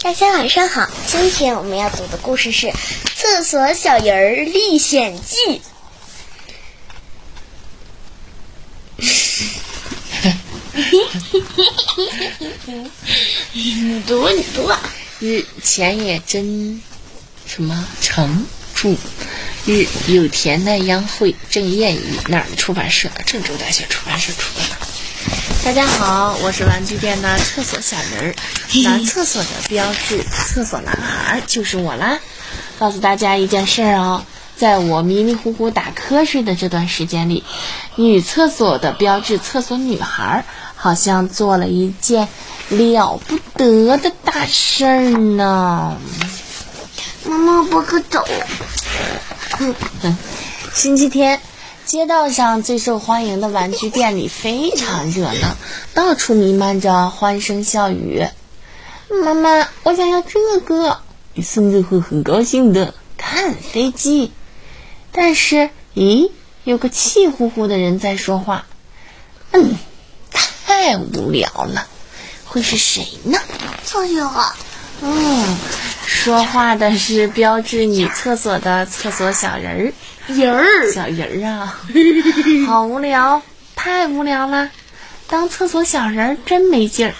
大家晚上好，今天我们要读的故事是《厕所小人儿历险记》。你读，你读吧！日前也真什么成著。日有田奈央惠，郑燕语哪儿的出版社？郑州大学出版社出的。大家好，我是玩具店的厕所小人儿，男厕所的标志，厕所男孩就是我啦。告诉大家一件事儿哦，在我迷迷糊糊打瞌睡的这段时间里，女厕所的标志，厕所女孩好像做了一件了不得的大事儿呢。妈妈，不可走。星期天，街道上最受欢迎的玩具店里非常热闹，到处弥漫着欢声笑语。妈妈，我想要这个，你孙子会很高兴的。看飞机，但是，咦，有个气呼呼的人在说话。嗯，太无聊了，会是谁呢？就是我。嗯。说话的是标志女厕所的厕所小人儿，人儿小人儿啊，好无聊，太无聊了。当厕所小人儿真没劲儿。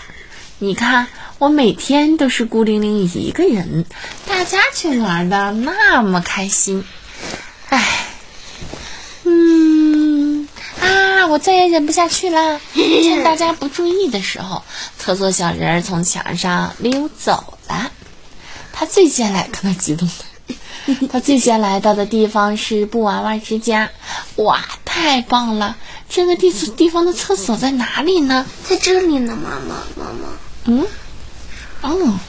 你看，我每天都是孤零零一个人，大家却玩的那么开心。唉，嗯啊，我再也忍不下去了。趁大家不注意的时候，厕所小人儿从墙上溜走了。他最先来，看他激动的。他最先来到的地方是布娃娃之家，哇，太棒了！这个地地方的厕所在哪里呢？在这里呢，妈妈，妈妈。嗯，哦。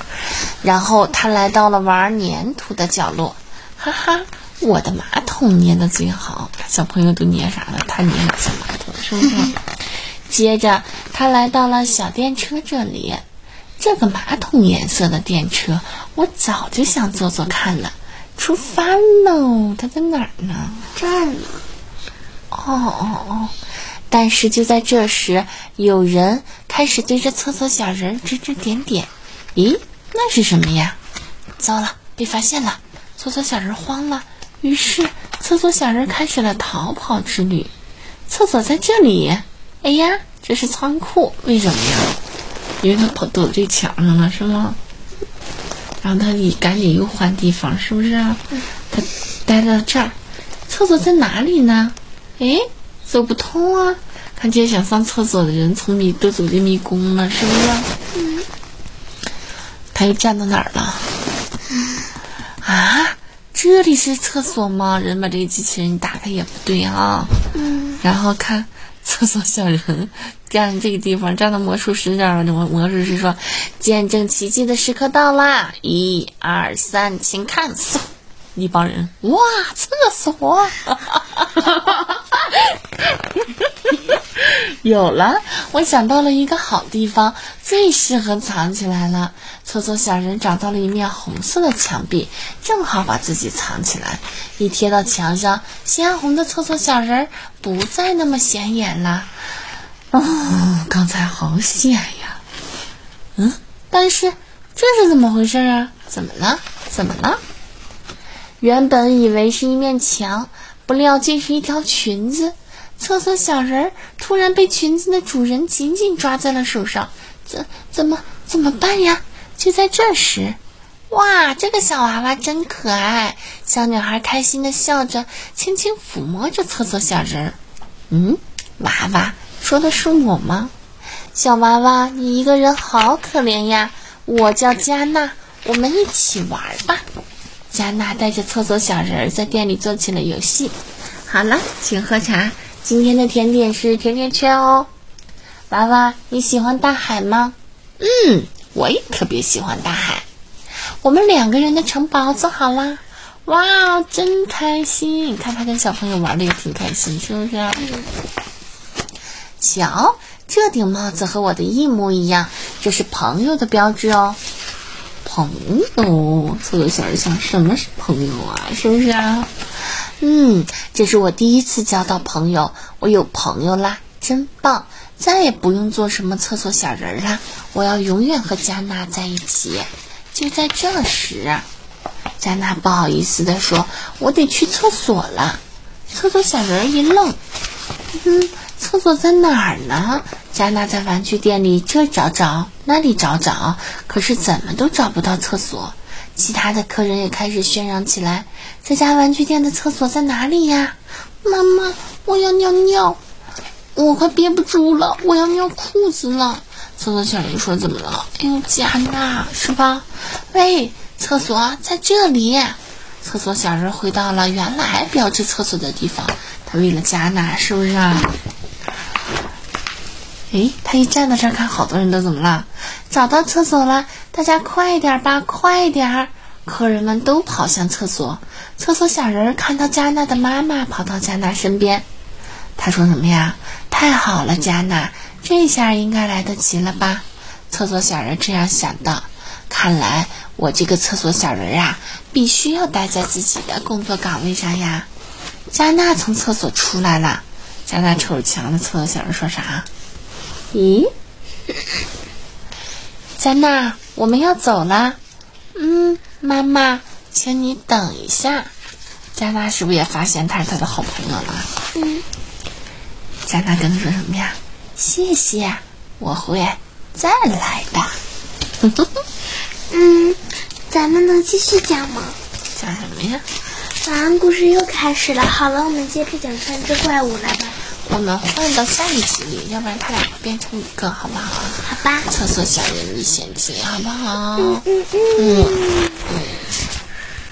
然后他来到了玩粘土的角落，哈哈，我的马桶粘的最好。小朋友都粘啥了？他粘哪些马桶？是不是？接着他来到了小电车这里。这个马桶颜色的电车，我早就想坐坐看了。出发喽！它在哪儿呢？这儿呢。哦哦哦！但是就在这时，有人开始对着厕所小人指指点点。咦，那是什么呀？糟了，被发现了！厕所小人慌了，于是厕所小人开始了逃跑之旅。厕所在这里。哎呀，这是仓库，为什么呀？因为他跑躲这墙上了，是吗？然后他一赶紧又换地方，是不是？他待到这儿，厕所在哪里呢？哎，走不通啊！看见想上厕所的人从迷都走进迷宫了，是不是？嗯。他又站到哪儿了？啊，这里是厕所吗？人把这个机器人打开也不对啊。嗯。然后看。厕所小人站这个地方，站到魔术师这儿了。魔魔术师说：“见证奇迹的时刻到啦！一二三，请看！”嗖，一帮人哇，厕所，有了！我想到了一个好地方，最适合藏起来了。厕所小人找到了一面红色的墙壁，正好把自己藏起来。一贴到墙上，鲜红的厕所小人不再那么显眼了。哦，刚才好险呀！嗯，但是这是怎么回事啊？怎么了？怎么了？原本以为是一面墙，不料竟是一条裙子。厕所小人突然被裙子的主人紧紧抓在了手上，怎怎么怎么办呀？就在这时，哇，这个小娃娃真可爱！小女孩开心的笑着，轻轻抚摸着厕所小人儿。嗯，娃娃说的是我吗？小娃娃，你一个人好可怜呀！我叫加纳，我们一起玩吧。加纳带着厕所小人儿在店里做起了游戏。好了，请喝茶。今天的甜点是甜甜圈哦。娃娃，你喜欢大海吗？嗯。我也特别喜欢大海，我们两个人的城堡做好啦！哇，真开心！看他跟小朋友玩的也挺开心，是不是？瞧，这顶帽子和我的一模一样，这是朋友的标志哦。朋友，这个小人想，什么是朋友啊？是不是啊？嗯，这是我第一次交到朋友，我有朋友啦，真棒！再也不用做什么厕所小人啦！我要永远和加纳在一起。就在这时，加纳不好意思地说：“我得去厕所了。”厕所小人一愣：“嗯，厕所在哪儿呢？”加纳在玩具店里这找找那里找找，可是怎么都找不到厕所。其他的客人也开始喧嚷起来：“这家玩具店的厕所在哪里呀？”妈妈，我要尿尿，我快憋不住了，我要尿裤子了。厕所小人说：“怎么了？”哎呦，加纳是吧？喂，厕所在这里。厕所小人回到了原来标志厕所的地方，他为了加纳，是不是啊？哎，他一站到这儿，看好多人都怎么了？找到厕所了，大家快点吧，快点儿！客人们都跑向厕所。厕所小人看到加纳的妈妈跑到加纳身边，他说：“怎么样？太好了，加纳，这下应该来得及了吧？”厕所小人这样想到。看来我这个厕所小人啊，必须要待在自己的工作岗位上呀。加纳从厕所出来了，加纳瞅着墙的厕所小人说啥？咦，加纳，我们要走了。嗯，妈妈，请你等一下。加纳是不是也发现他是他的好朋友了？嗯。加纳跟他说什么呀？谢谢，我会再来的。嗯，咱们能继续讲吗？讲什么呀？晚安故事又开始了。好了，我们接着讲三只怪物来吧。我们换到下一集里，要不然他俩变成一个，好不好？好吧。厕所小人历险记，好不好？嗯嗯嗯。